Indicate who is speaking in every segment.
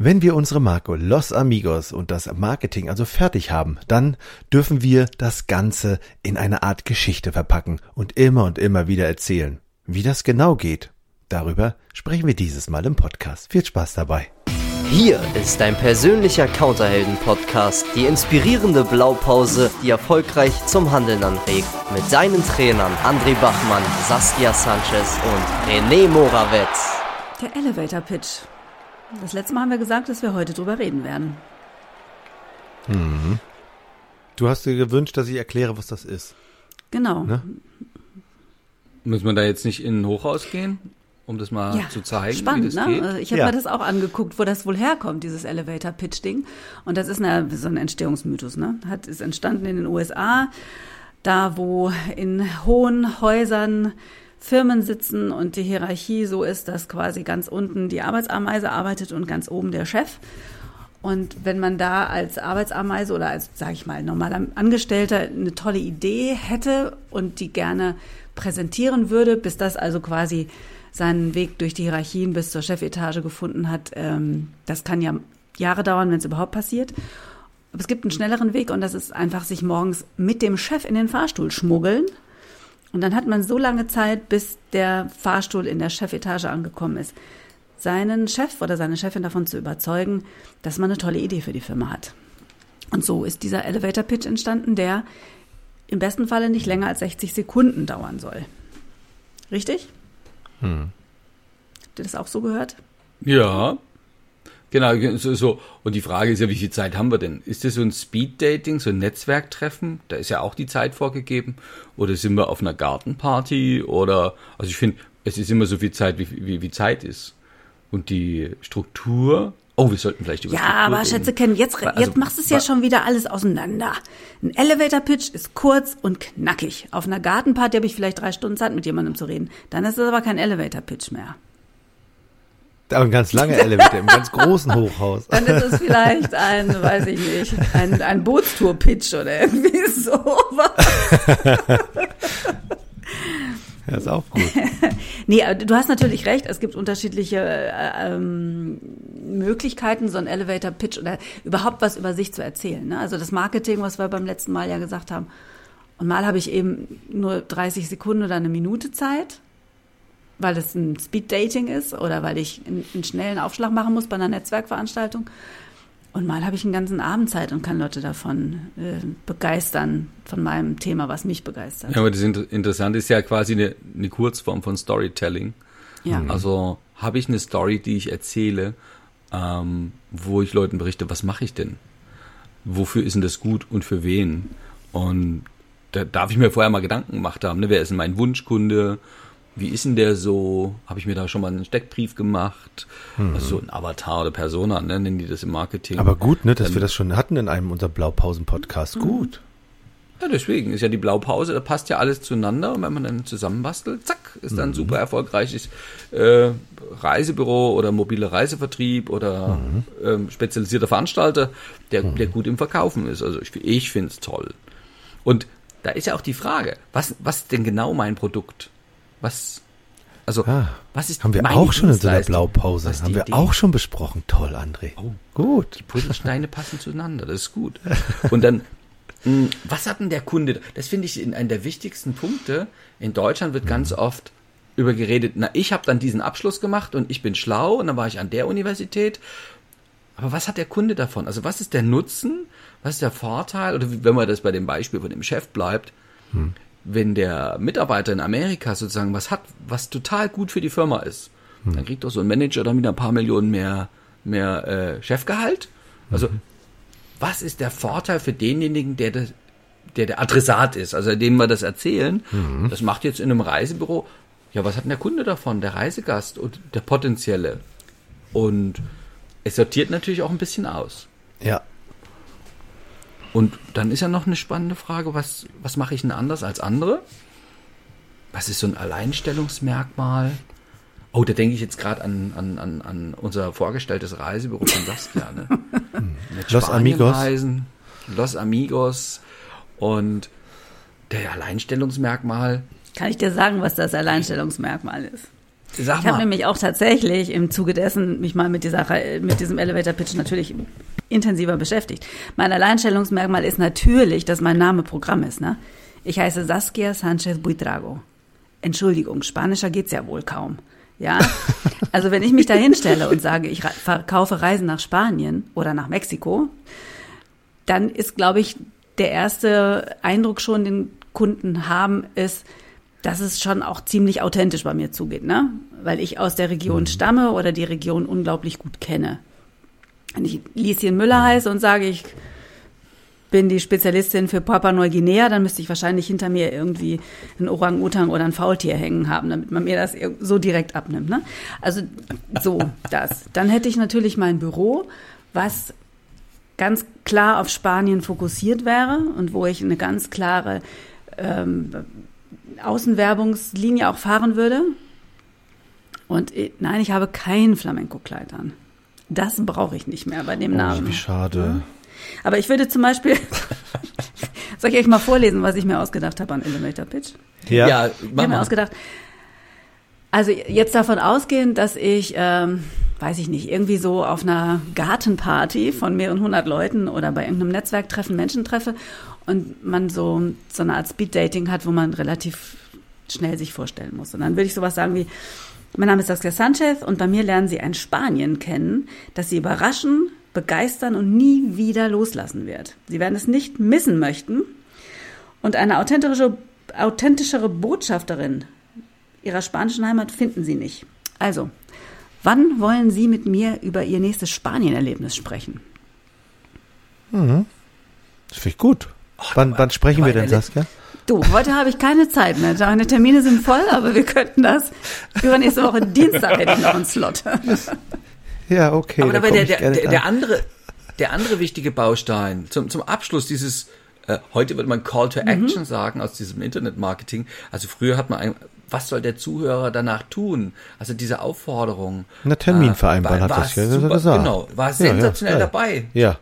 Speaker 1: Wenn wir unsere Marke Los Amigos und das Marketing also fertig haben, dann dürfen wir das Ganze in eine Art Geschichte verpacken und immer und immer wieder erzählen. Wie das genau geht, darüber sprechen wir dieses Mal im Podcast. Viel Spaß dabei.
Speaker 2: Hier ist dein persönlicher Counterhelden-Podcast, die inspirierende Blaupause, die erfolgreich zum Handeln anregt. Mit deinen Trainern André Bachmann, Saskia Sanchez und René Morawetz.
Speaker 3: Der Elevator Pitch. Das letzte Mal haben wir gesagt, dass wir heute drüber reden werden.
Speaker 1: Mhm. Du hast dir gewünscht, dass ich erkläre, was das ist.
Speaker 3: Genau. Ne?
Speaker 4: Muss man da jetzt nicht in ein Hochhaus gehen, um das mal ja, zu zeigen?
Speaker 3: Spannend,
Speaker 4: wie das
Speaker 3: ne?
Speaker 4: Geht?
Speaker 3: Also ich habe ja. mir das auch angeguckt, wo das wohl herkommt, dieses Elevator Pitch Ding. Und das ist eine, so ein Entstehungsmythos, ne? Hat ist entstanden in den USA, da wo in hohen Häusern Firmen sitzen und die Hierarchie so ist, dass quasi ganz unten die Arbeitsameise arbeitet und ganz oben der Chef. Und wenn man da als Arbeitsameise oder als, sage ich mal, normaler Angestellter eine tolle Idee hätte und die gerne präsentieren würde, bis das also quasi seinen Weg durch die Hierarchien bis zur Chefetage gefunden hat, ähm, das kann ja Jahre dauern, wenn es überhaupt passiert. Aber es gibt einen schnelleren Weg und das ist einfach sich morgens mit dem Chef in den Fahrstuhl schmuggeln und dann hat man so lange Zeit, bis der Fahrstuhl in der Chefetage angekommen ist, seinen Chef oder seine Chefin davon zu überzeugen, dass man eine tolle Idee für die Firma hat. Und so ist dieser Elevator Pitch entstanden, der im besten Falle nicht länger als 60 Sekunden dauern soll. Richtig? Hm. Habt ihr das auch so gehört?
Speaker 4: Ja. Genau, so, so. Und die Frage ist ja, wie viel Zeit haben wir denn? Ist das so ein Speed-Dating, so ein Netzwerktreffen? Da ist ja auch die Zeit vorgegeben. Oder sind wir auf einer Gartenparty? Oder, also ich finde, es ist immer so viel Zeit, wie, wie, wie Zeit ist. Und die Struktur, Oh, wir sollten vielleicht über
Speaker 3: Ja, aber Schätze kennen, jetzt, also, jetzt machst du es ja schon wieder alles auseinander. Ein Elevator-Pitch ist kurz und knackig. Auf einer Gartenparty habe ich vielleicht drei Stunden Zeit, mit jemandem zu reden. Dann ist es aber kein Elevator-Pitch mehr.
Speaker 1: Aber ein ganz langer Elevator, im ganz großen Hochhaus.
Speaker 3: Dann ist es vielleicht ein, weiß ich nicht, ein, ein Bootstour-Pitch oder irgendwie sowas.
Speaker 1: Ja, ist auch gut.
Speaker 3: nee, du hast natürlich recht, es gibt unterschiedliche äh, ähm, Möglichkeiten, so ein Elevator-Pitch oder überhaupt was über sich zu erzählen. Ne? Also das Marketing, was wir beim letzten Mal ja gesagt haben. Und mal habe ich eben nur 30 Sekunden oder eine Minute Zeit weil es ein Speed-Dating ist oder weil ich einen, schnellen Aufschlag machen muss bei einer Netzwerkveranstaltung. Und mal habe ich einen ganzen Abend Zeit und kann Leute davon äh, begeistern, von meinem Thema, was mich begeistert.
Speaker 4: Ja, aber das Interessante ist ja quasi eine, eine Kurzform von Storytelling. Ja. Also habe ich eine Story, die ich erzähle, ähm, wo ich Leuten berichte, was mache ich denn? Wofür ist denn das gut und für wen? Und da darf ich mir vorher mal Gedanken gemacht haben, ne? wer ist denn mein Wunschkunde? Wie ist denn der so? Habe ich mir da schon mal einen Steckbrief gemacht? Mhm. Also so ein Avatar oder Persona, ne, nennen die das im Marketing.
Speaker 1: Aber gut, ne, dass ähm, wir das schon hatten in einem unserer Blaupausen-Podcast. Mhm. Gut.
Speaker 4: Ja, deswegen ist ja die Blaupause, da passt ja alles zueinander und wenn man dann zusammenbastelt, zack, ist dann mhm. super erfolgreiches äh, Reisebüro oder mobile Reisevertrieb oder mhm. ähm, spezialisierter Veranstalter, der, mhm. der gut im Verkaufen ist. Also ich, ich finde es toll. Und da ist ja auch die Frage, was, was ist denn genau mein Produkt? Was, also,
Speaker 1: ah,
Speaker 4: was ist
Speaker 1: Haben wir auch schon in so einer Blaupause. Haben wir Idee? auch schon besprochen. Toll, André.
Speaker 4: Oh, gut. Die Puzzlesteine passen zueinander. Das ist gut. Und dann, mh, hm, was hat denn der Kunde? Das finde ich in einer der wichtigsten Punkte. In Deutschland wird ganz mhm. oft über geredet, na, ich habe dann diesen Abschluss gemacht und ich bin schlau und dann war ich an der Universität. Aber was hat der Kunde davon? Also was ist der Nutzen? Was ist der Vorteil? Oder wenn man das bei dem Beispiel von dem Chef bleibt, hm wenn der Mitarbeiter in Amerika sozusagen was hat, was total gut für die Firma ist, hm. dann kriegt doch so ein Manager dann wieder ein paar Millionen mehr, mehr äh, Chefgehalt. Also, mhm. was ist der Vorteil für denjenigen, der, das, der der Adressat ist, also dem wir das erzählen? Mhm. Das macht jetzt in einem Reisebüro. Ja, was hat denn der Kunde davon, der Reisegast und der potenzielle? Und es sortiert natürlich auch ein bisschen aus.
Speaker 1: Ja,
Speaker 4: und dann ist ja noch eine spannende Frage, was, was mache ich denn anders als andere? Was ist so ein Alleinstellungsmerkmal? Oh, da denke ich jetzt gerade an, an, an, an unser vorgestelltes Reisebüro von Saskia. Ne?
Speaker 1: Los Amigos.
Speaker 4: Reisen, Los Amigos. Und der Alleinstellungsmerkmal.
Speaker 3: Kann ich dir sagen, was das Alleinstellungsmerkmal ist?
Speaker 4: Sag
Speaker 3: Ich habe nämlich auch tatsächlich im Zuge dessen mich mal mit dieser mit diesem Elevator Pitch natürlich intensiver beschäftigt. Mein Alleinstellungsmerkmal ist natürlich, dass mein Name Programm ist. Ne? Ich heiße Saskia Sanchez Buitrago. Entschuldigung, spanischer geht's ja wohl kaum. Ja, also wenn ich mich da hinstelle und sage, ich verkaufe Reisen nach Spanien oder nach Mexiko, dann ist, glaube ich, der erste Eindruck schon, den Kunden haben, ist, dass es schon auch ziemlich authentisch bei mir zugeht, ne? Weil ich aus der Region stamme oder die Region unglaublich gut kenne. Wenn ich Lieschen Müller heiße und sage, ich bin die Spezialistin für Papua Neuguinea, dann müsste ich wahrscheinlich hinter mir irgendwie einen Orang-Utan oder ein Faultier hängen haben, damit man mir das so direkt abnimmt. Ne? Also so das. Dann hätte ich natürlich mein Büro, was ganz klar auf Spanien fokussiert wäre und wo ich eine ganz klare ähm, Außenwerbungslinie auch fahren würde. Und äh, nein, ich habe kein Flamenco-Kleid an. Das brauche ich nicht mehr bei dem
Speaker 1: Oh,
Speaker 3: Namen.
Speaker 1: wie schade.
Speaker 3: Aber ich würde zum Beispiel, soll ich euch mal vorlesen, was ich mir ausgedacht habe an Elevator Pitch?
Speaker 1: Ja.
Speaker 4: Ja,
Speaker 3: Ich habe mir ausgedacht, also jetzt davon ausgehend, dass ich, ähm, weiß ich nicht, irgendwie so auf einer Gartenparty von mehreren hundert Leuten oder bei irgendeinem Netzwerktreffen Menschen treffe und man so, so eine Art Speed-Dating hat, wo man relativ schnell sich vorstellen muss. Und dann würde ich sowas sagen wie, mein Name ist Saskia Sanchez und bei mir lernen Sie ein Spanien kennen, das Sie überraschen, begeistern und nie wieder loslassen wird. Sie werden es nicht missen möchten und eine authentische, authentischere Botschafterin Ihrer spanischen Heimat finden Sie nicht. Also, wann wollen Sie mit mir über Ihr nächstes Spanien-Erlebnis sprechen?
Speaker 1: Das finde ich gut. wann, wann sprechen wir denn,
Speaker 4: ehrlich.
Speaker 1: Saskia?
Speaker 3: Du, heute habe ich keine Zeit mehr. Deine Termine sind voll, aber wir könnten das übernächste Woche Dienstag hätte ich noch einen Slot.
Speaker 1: Ja, okay.
Speaker 4: Aber
Speaker 1: da
Speaker 4: da wäre
Speaker 1: komm
Speaker 4: der, der, der, andere, der andere wichtige Baustein zum, zum Abschluss dieses, äh, heute würde man Call to Action sagen aus diesem Internetmarketing. Also früher hat man ein, was soll der Zuhörer danach tun? Also diese Aufforderung.
Speaker 1: Na, Termin vereinbaren,
Speaker 4: war-
Speaker 1: hat das ja
Speaker 4: super,
Speaker 1: gesagt.
Speaker 4: Genau, war sensationell
Speaker 1: ja, ja.
Speaker 4: dabei.
Speaker 1: Ja.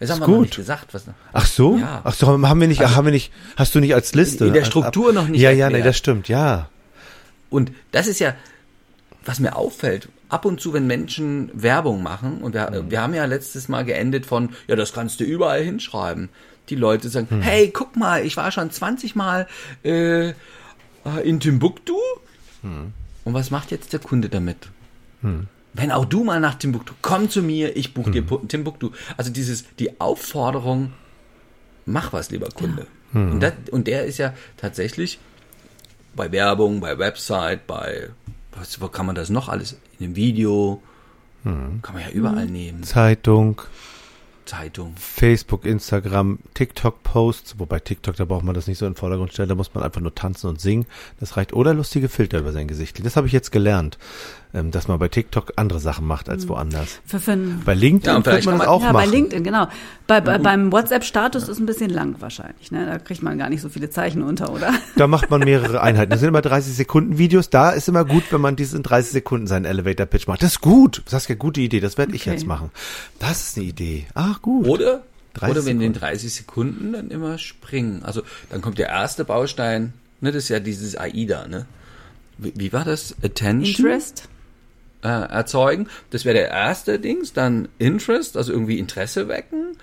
Speaker 4: Das haben
Speaker 1: Ist
Speaker 4: wir noch
Speaker 1: gut.
Speaker 4: nicht gesagt. Was,
Speaker 1: Ach so?
Speaker 4: Ja.
Speaker 1: Ach so, haben wir nicht, haben wir nicht, hast du nicht als Liste?
Speaker 4: In der
Speaker 1: als-
Speaker 4: Struktur noch nicht
Speaker 1: Ja, ja, nee, das stimmt, ja.
Speaker 4: Und das ist ja, was mir auffällt, ab und zu, wenn Menschen Werbung machen, und wir,
Speaker 1: Mhm.
Speaker 4: wir haben ja letztes Mal geendet von, ja, das kannst du überall hinschreiben. Die Leute sagen,
Speaker 1: Mhm.
Speaker 4: hey, guck mal, ich war schon 20 Mal äh, in Timbuktu.
Speaker 1: Mhm.
Speaker 4: Und was macht jetzt der Kunde damit? Wenn auch du mal nach Timbuktu, komm zu mir, ich buche dir
Speaker 1: Mhm.
Speaker 4: Pu- Timbuktu. Also dieses, die Aufforderung, mach was, lieber Kunde. Und, das, und der ist ja tatsächlich bei Werbung, bei Website, bei, was, wo kann man das noch alles? In einem Video, kann man ja überall nehmen.
Speaker 1: Zeitung,
Speaker 4: Zeitung.
Speaker 1: Facebook, Instagram, TikTok-Posts, wobei TikTok, da braucht man das nicht so in den Vordergrund stellen, da muss man einfach nur tanzen und singen. Das reicht. Oder lustige Filter über sein Gesicht. Das habe ich jetzt gelernt, ähm, dass man bei TikTok andere Sachen macht als woanders.
Speaker 3: Für, für
Speaker 1: Bei LinkedIn
Speaker 4: Ja,
Speaker 1: könnte
Speaker 4: vielleicht
Speaker 1: man das auch
Speaker 3: ja,
Speaker 1: machen.
Speaker 3: bei LinkedIn, genau. Bei, bei, beim WhatsApp-Status ist ein bisschen lang wahrscheinlich. Ne? Da kriegt man gar nicht so viele Zeichen unter, oder?
Speaker 1: Da macht man mehrere Einheiten. Das sind immer 30 Sekunden Videos. Da ist immer gut, wenn man dies in 30 Sekunden seinen Elevator Pitch macht. Das ist gut. Saskia, gute Idee. Das werde ich
Speaker 3: Okay.
Speaker 1: jetzt machen. Das ist eine Idee. Ach, gut.
Speaker 4: Oder,
Speaker 1: 30
Speaker 4: oder wenn in den
Speaker 1: Sekunden.
Speaker 4: 30 Sekunden dann immer springen. Also dann kommt der erste Baustein, ne, das ist ja dieses AIDA, ne? Wie, wie war das? Attention?
Speaker 3: Interest?
Speaker 4: äh, erzeugen. Das wäre der erste Dings. Dann Interest, also irgendwie Interesse wecken.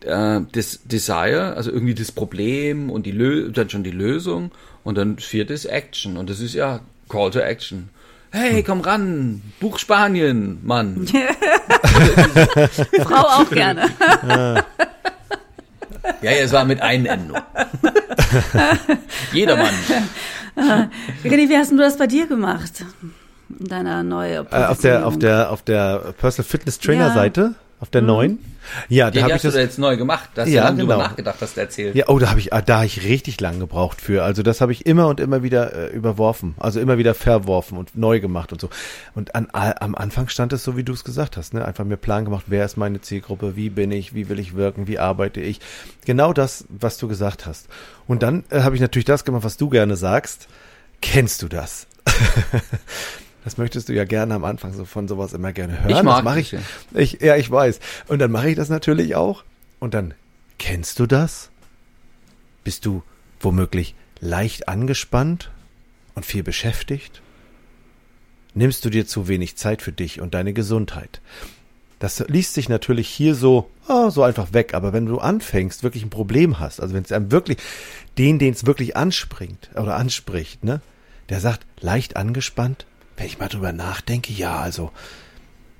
Speaker 4: Äh, das Desire, also irgendwie das Problem und die Lö dann schon die Lösung. Und dann viertes Action. Und das ist ja Call to Action. Hey, komm ran, Buch Spanien, Mann.
Speaker 3: Frau auch gerne.
Speaker 4: Ja, ja, es war mit Einendung. Jedermann.
Speaker 3: René, wie hast du das bei dir gemacht? In deiner neuen
Speaker 1: Äh, auf der, auf der, auf der Personal Fitness Trainer
Speaker 3: Ja.
Speaker 1: Seite, auf der neuen. Ja, da habe ich das.
Speaker 4: da jetzt neu gemacht. Da hast du
Speaker 1: Ja,
Speaker 4: lange
Speaker 1: genau.
Speaker 4: nachgedacht, hast du erzählt.
Speaker 1: Ja, oh, da habe ich, ah, da habe ich richtig lang gebraucht für. Also das habe ich immer und immer wieder äh, überworfen, also immer wieder verworfen und neu gemacht und so. Und an, am Anfang stand es so, wie du es gesagt hast, ne? Einfach mir Plan gemacht, wer ist meine Zielgruppe, wie bin ich, wie will ich wirken, wie arbeite ich. Genau das, was du gesagt hast. Und dann äh, habe ich natürlich das gemacht, was du gerne sagst. Kennst du das? Das möchtest du ja gerne am Anfang so von sowas immer gerne hören.
Speaker 4: Ich mag
Speaker 1: das mache ich.
Speaker 4: ja.
Speaker 1: Ich, ja, ich weiß. Und dann mache ich das natürlich auch. Und dann kennst du das? Bist du womöglich leicht angespannt und viel beschäftigt? nimmst du dir zu wenig Zeit für dich und deine Gesundheit. Das liest sich natürlich hier so, oh, so einfach weg, aber wenn du anfängst, wirklich ein Problem hast, also wenn es einem wirklich, den, den es wirklich anspringt oder anspricht, ne, der sagt, leicht angespannt, wenn ich mal drüber nachdenke, ja, also,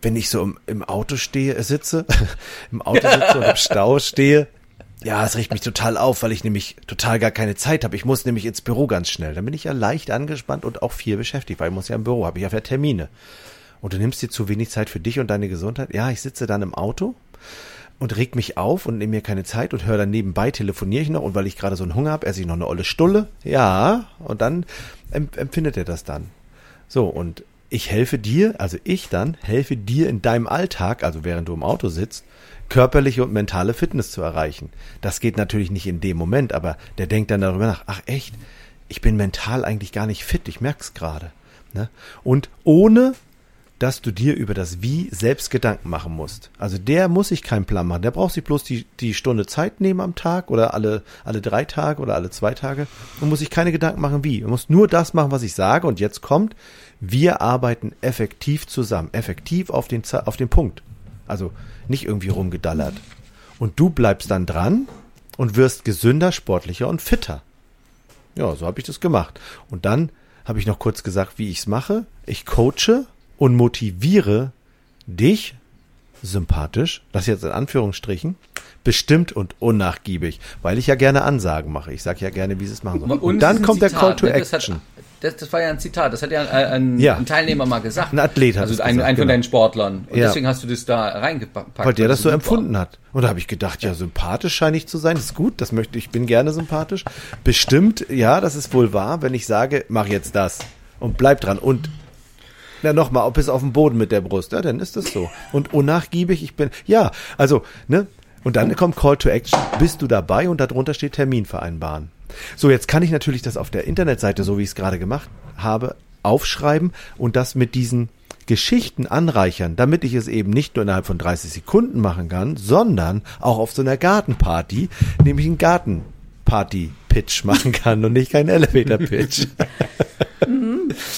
Speaker 1: wenn ich so im, im Auto stehe, äh, sitze, im Auto sitze und im Stau stehe, ja, es riecht mich total auf, weil ich nämlich total gar keine Zeit habe. Ich muss nämlich ins Büro ganz schnell. Dann bin ich ja leicht angespannt und auch viel beschäftigt, weil ich muss ja im Büro, habe ich ja Termine. Und du nimmst dir zu wenig Zeit für dich und deine Gesundheit. Ja, ich sitze dann im Auto und reg mich auf und nehme mir keine Zeit und höre dann nebenbei, telefoniere ich noch und weil ich gerade so einen Hunger habe, esse ich noch eine olle Stulle. Ja, und dann empfindet er das dann. So, und ich helfe dir, also ich dann, helfe dir in deinem Alltag, also während du im Auto sitzt, körperliche und mentale Fitness zu erreichen. Das geht natürlich nicht in dem Moment, aber der denkt dann darüber nach, ach echt, ich bin mental eigentlich gar nicht fit, ich merk's gerade. Ne? Und ohne dass du dir über das Wie selbst Gedanken machen musst. Also der muss sich keinen Plan machen. Der braucht sich bloß die, die Stunde Zeit nehmen am Tag oder alle, alle drei Tage oder alle zwei Tage und muss sich keine Gedanken machen, wie. Er muss nur das machen, was ich sage und jetzt kommt, wir arbeiten effektiv zusammen, effektiv auf den, auf den Punkt. Also nicht irgendwie rumgedallert. Und du bleibst dann dran und wirst gesünder, sportlicher und fitter. Ja, so habe ich das gemacht. Und dann habe ich noch kurz gesagt, wie ich es mache. Ich coache und motiviere dich sympathisch, das jetzt in Anführungsstrichen, bestimmt und unnachgiebig, weil ich ja gerne Ansagen mache. Ich sage ja gerne, wie sie es machen sollen. Und,
Speaker 4: und
Speaker 1: dann kommt
Speaker 4: Zitat,
Speaker 1: der Call to? Action.
Speaker 4: Hat, das, das, war ja ein Zitat, das hat ja ein,
Speaker 1: ja.
Speaker 4: ein Teilnehmer mal gesagt.
Speaker 1: Ein Athlet hat
Speaker 4: Also ein,
Speaker 1: gesagt,
Speaker 4: ein von
Speaker 1: genau.
Speaker 4: deinen Sportlern. Und
Speaker 1: Ja.
Speaker 4: deswegen hast du das da reingepackt.
Speaker 1: Weil der das so empfunden hat. Und da habe ich gedacht, ja, sympathisch scheine ich zu sein. Das ist gut, das möchte ich, bin gerne sympathisch. Bestimmt, ja, das ist wohl wahr, wenn ich sage, mach jetzt das und bleib dran. Und na nochmal, bis auf den Boden mit der Brust, ja, dann ist das so. Und unnachgiebig, ich bin, ja, also, ne? Und dann kommt Call to Action, bist du dabei und darunter steht Termin vereinbaren. So, jetzt kann ich natürlich das auf der Internetseite, so wie ich es gerade gemacht habe, aufschreiben und das mit diesen Geschichten anreichern, damit ich es eben nicht nur innerhalb von 30 Sekunden machen kann, sondern auch auf so einer Gartenparty, nämlich einen Gartenparty-Pitch machen kann und nicht keinen Elevator-Pitch.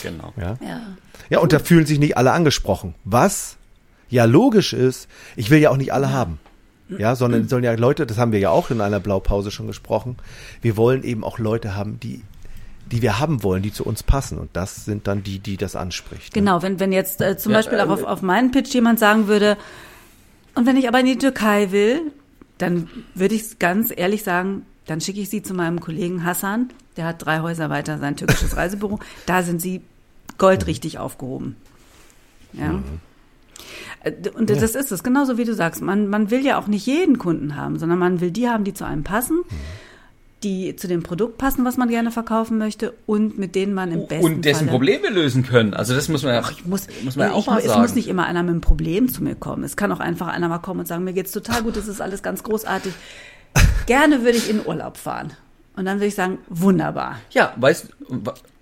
Speaker 4: Genau.
Speaker 1: ja?
Speaker 3: Ja.
Speaker 1: ja, und da fühlen sich nicht alle angesprochen. Was ja logisch ist, ich will ja auch nicht alle haben. Ja, sondern es sollen ja Leute, das haben wir ja auch in einer Blaupause schon gesprochen, wir wollen eben auch Leute haben, die die wir haben wollen, die zu uns passen. Und das sind dann die, die das anspricht. ne?
Speaker 3: Genau, wenn, wenn jetzt äh, zum
Speaker 4: Ja,
Speaker 3: Beispiel auch
Speaker 4: äh,
Speaker 3: auf, auf meinen Pitch jemand sagen würde, und wenn ich aber in die Türkei will, dann würde ich ganz ehrlich sagen, dann schicke ich sie zu meinem Kollegen Hassan, der hat drei Häuser weiter sein türkisches Reisebüro. Da sind sie goldrichtig aufgehoben. Ja. Äh, Und das ist es, genauso wie du sagst. Man, man will ja auch nicht jeden Kunden haben, sondern man will die haben, die zu einem passen, die zu dem Produkt passen, was man gerne verkaufen möchte und mit denen man im besten
Speaker 4: Und dessen
Speaker 3: Falle
Speaker 4: Probleme lösen können. Also das muss man ja,
Speaker 3: ich muss,
Speaker 4: muss man ja auch mal
Speaker 3: es
Speaker 4: sagen.
Speaker 3: muss nicht immer einer mit einem Problem zu mir kommen. Es kann auch einfach einer mal kommen und sagen, mir geht's total gut, das ist alles ganz großartig. Gerne würde ich in Urlaub fahren. Und dann würde ich sagen, wunderbar.
Speaker 4: Ja, weißt,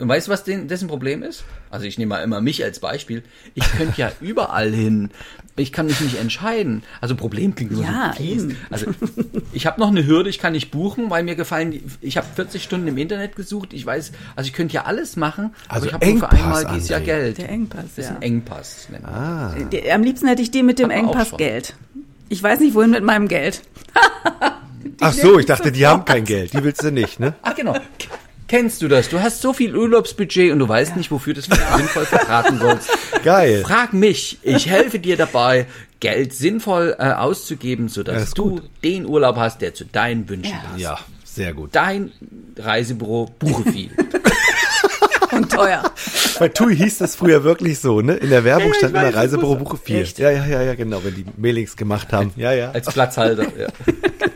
Speaker 4: weißt du, was den, dessen Problem ist? Also ich nehme mal immer mich als Beispiel. Ich könnte ja überall hin. Ich kann mich nicht entscheiden. Also Problem klingt
Speaker 3: Ja,
Speaker 4: so fies.
Speaker 3: eben.
Speaker 4: Also ich habe noch eine Hürde, ich kann nicht buchen, weil mir gefallen, die, ich habe 40 Stunden im Internet gesucht. Ich weiß, also ich könnte ja alles machen,
Speaker 1: Also
Speaker 4: aber ich habe nur für einmal dieses Jahr. Geld.
Speaker 3: Der Engpass,
Speaker 4: Das ist
Speaker 3: ja.
Speaker 4: ein Engpass.
Speaker 1: Ah.
Speaker 3: Am liebsten hätte ich die mit dem Engpass. Geld. Ich weiß nicht, wohin mit meinem Geld.
Speaker 1: Ach so, ich dachte, die haben kein Geld. Die willst du nicht, ne?
Speaker 4: Ah, genau. Kennst du das? Du hast so viel Urlaubsbudget und du weißt nicht, wofür du das sinnvoll verbraten sollst.
Speaker 1: Geil.
Speaker 4: Frag mich, ich helfe dir dabei, Geld sinnvoll äh, auszugeben,
Speaker 1: Ja,
Speaker 4: sodass
Speaker 1: ist
Speaker 4: du
Speaker 1: gut.
Speaker 4: den Urlaub hast, der zu deinen Wünschen
Speaker 3: Ja.
Speaker 4: passt.
Speaker 1: Ja, sehr gut.
Speaker 4: Dein Reisebüro buche viel.
Speaker 3: Und teuer.
Speaker 1: Bei TUI hieß das früher wirklich so, ne? In der Werbung stand immer Reisebüro Buche 4.
Speaker 3: Echt?
Speaker 1: Ja, ja, ja, ja, genau, wenn die Mailings gemacht haben. Ja, ja.
Speaker 4: Als Platzhalter. Ja.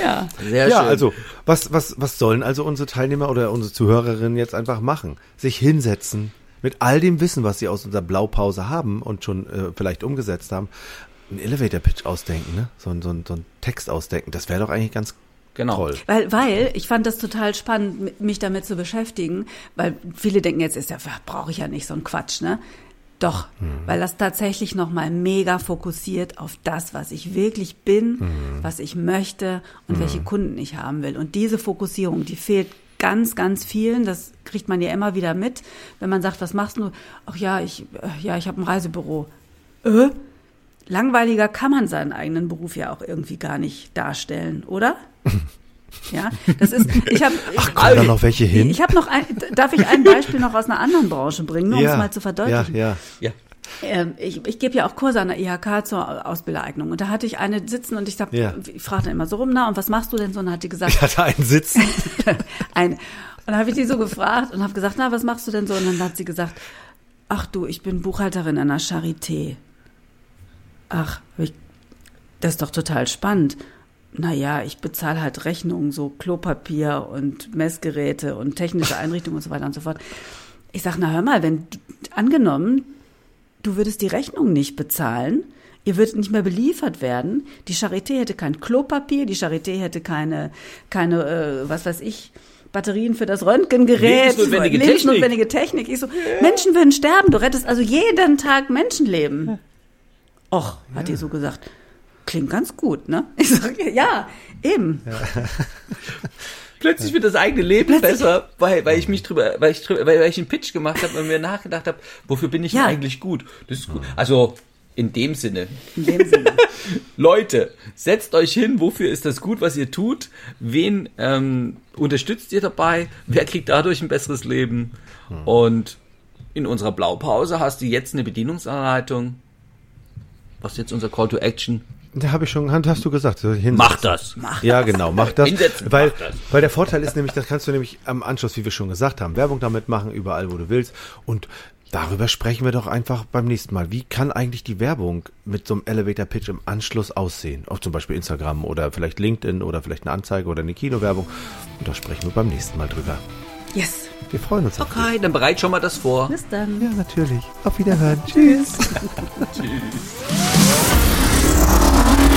Speaker 3: Ja.
Speaker 4: Sehr
Speaker 1: Ja,
Speaker 4: schön.
Speaker 1: also, was, was, was sollen also unsere Teilnehmer oder unsere Zuhörerinnen jetzt einfach machen? Sich hinsetzen, mit all dem Wissen, was sie aus unserer Blaupause haben und schon äh, vielleicht umgesetzt haben, einen Elevator-Pitch ausdenken, ne? So, ein- so, so ein Text ausdenken. Das wäre doch eigentlich ganz
Speaker 4: Genau.
Speaker 1: toll.
Speaker 3: Weil, weil ich fand das total spannend, mi- mich damit zu beschäftigen, weil viele denken jetzt, ist ja, brauche ich ja nicht so ein Quatsch, ne? Doch, weil das tatsächlich nochmal mega fokussiert auf das, was ich wirklich bin, was ich möchte und welche Kunden ich haben will. Und diese Fokussierung, die fehlt ganz, ganz vielen, das kriegt man ja immer wieder mit, wenn man sagt, was machst du? Ach ja, ich, äh, ja, ich habe ein Reisebüro. Äh? Langweiliger kann man seinen eigenen Beruf ja auch irgendwie gar nicht darstellen, oder? Ja, das ist, ich habe,
Speaker 1: Ach, kommen da noch welche hin?
Speaker 3: ich habe noch ein, darf ich ein Beispiel noch aus einer anderen Branche bringen, nur um es mal zu verdeutlichen.
Speaker 1: Ja, ja.
Speaker 4: Ja.
Speaker 3: Ähm, ich, ich gebe ja auch Kurse an der IHK zur Ausbildereignung. Und da hatte ich eine sitzen und ich sag,
Speaker 1: Ja.
Speaker 3: ich fragte immer so rum, na, und was machst du denn so? Und dann hat die gesagt,
Speaker 1: Ich hatte einen Sitzen.
Speaker 3: ein, und dann habe ich die so gefragt und habe gesagt, na, was machst du denn so? Und dann hat sie gesagt, ach du, ich bin Buchhalterin an der Charité. Ach, das ist doch total spannend. Naja, ich bezahle halt Rechnungen, so Klopapier und Messgeräte und technische Einrichtungen und so weiter und so fort. Ich sag, na hör mal, wenn angenommen, du würdest die Rechnung nicht bezahlen, ihr würdet nicht mehr beliefert werden, die Charité hätte kein Klopapier, die Charité hätte keine, keine, äh, was weiß ich, Batterien für das Röntgengerät,
Speaker 4: Lebensnotwendige
Speaker 3: lebensnotwendige Technik. Ich so, Menschen würden sterben, du rettest also jeden Tag Menschenleben. Och, hat die so gesagt. Klingt ganz gut, ne? Ich sag, ja, eben.
Speaker 4: Plötzlich wird das eigene Leben besser, weil, weil ich mich drüber, weil ich drüber, weil, weil ich einen Pitch gemacht habe und mir nachgedacht habe, wofür bin ich
Speaker 3: Ja.
Speaker 4: eigentlich gut? Das ist gut. Also in dem Sinne,
Speaker 3: In dem Sinne.
Speaker 4: Leute, setzt euch hin, wofür ist das gut, was ihr tut? Wen ähm, unterstützt ihr dabei? Wer kriegt dadurch ein besseres Leben? Und in unserer Blaupause hast du jetzt eine Bedienungsanleitung. Was ist jetzt unser Call to Action?
Speaker 1: Da habe ich schon, hast du gesagt. so hinsetzen.
Speaker 4: Mach das.
Speaker 1: Ja, genau, mach das.
Speaker 4: Hinsetzen,
Speaker 1: weil,
Speaker 4: mach das.
Speaker 1: weil der Vorteil ist nämlich, das kannst du nämlich am Anschluss, wie wir schon gesagt haben, Werbung damit machen, überall, wo du willst. Und darüber sprechen wir doch einfach beim nächsten Mal. Wie kann eigentlich die Werbung mit so einem Elevator Pitch im Anschluss aussehen? Auf zum Beispiel Instagram oder vielleicht LinkedIn oder vielleicht eine Anzeige oder eine Kinowerbung. Und da sprechen wir beim nächsten Mal drüber.
Speaker 3: Yes.
Speaker 1: Wir freuen uns auf dich.
Speaker 4: Okay, dann bereit schon mal das vor.
Speaker 3: Bis dann.
Speaker 1: Ja, natürlich. Auf Wiederhören. Tschüss.
Speaker 4: Tschüss. Oh,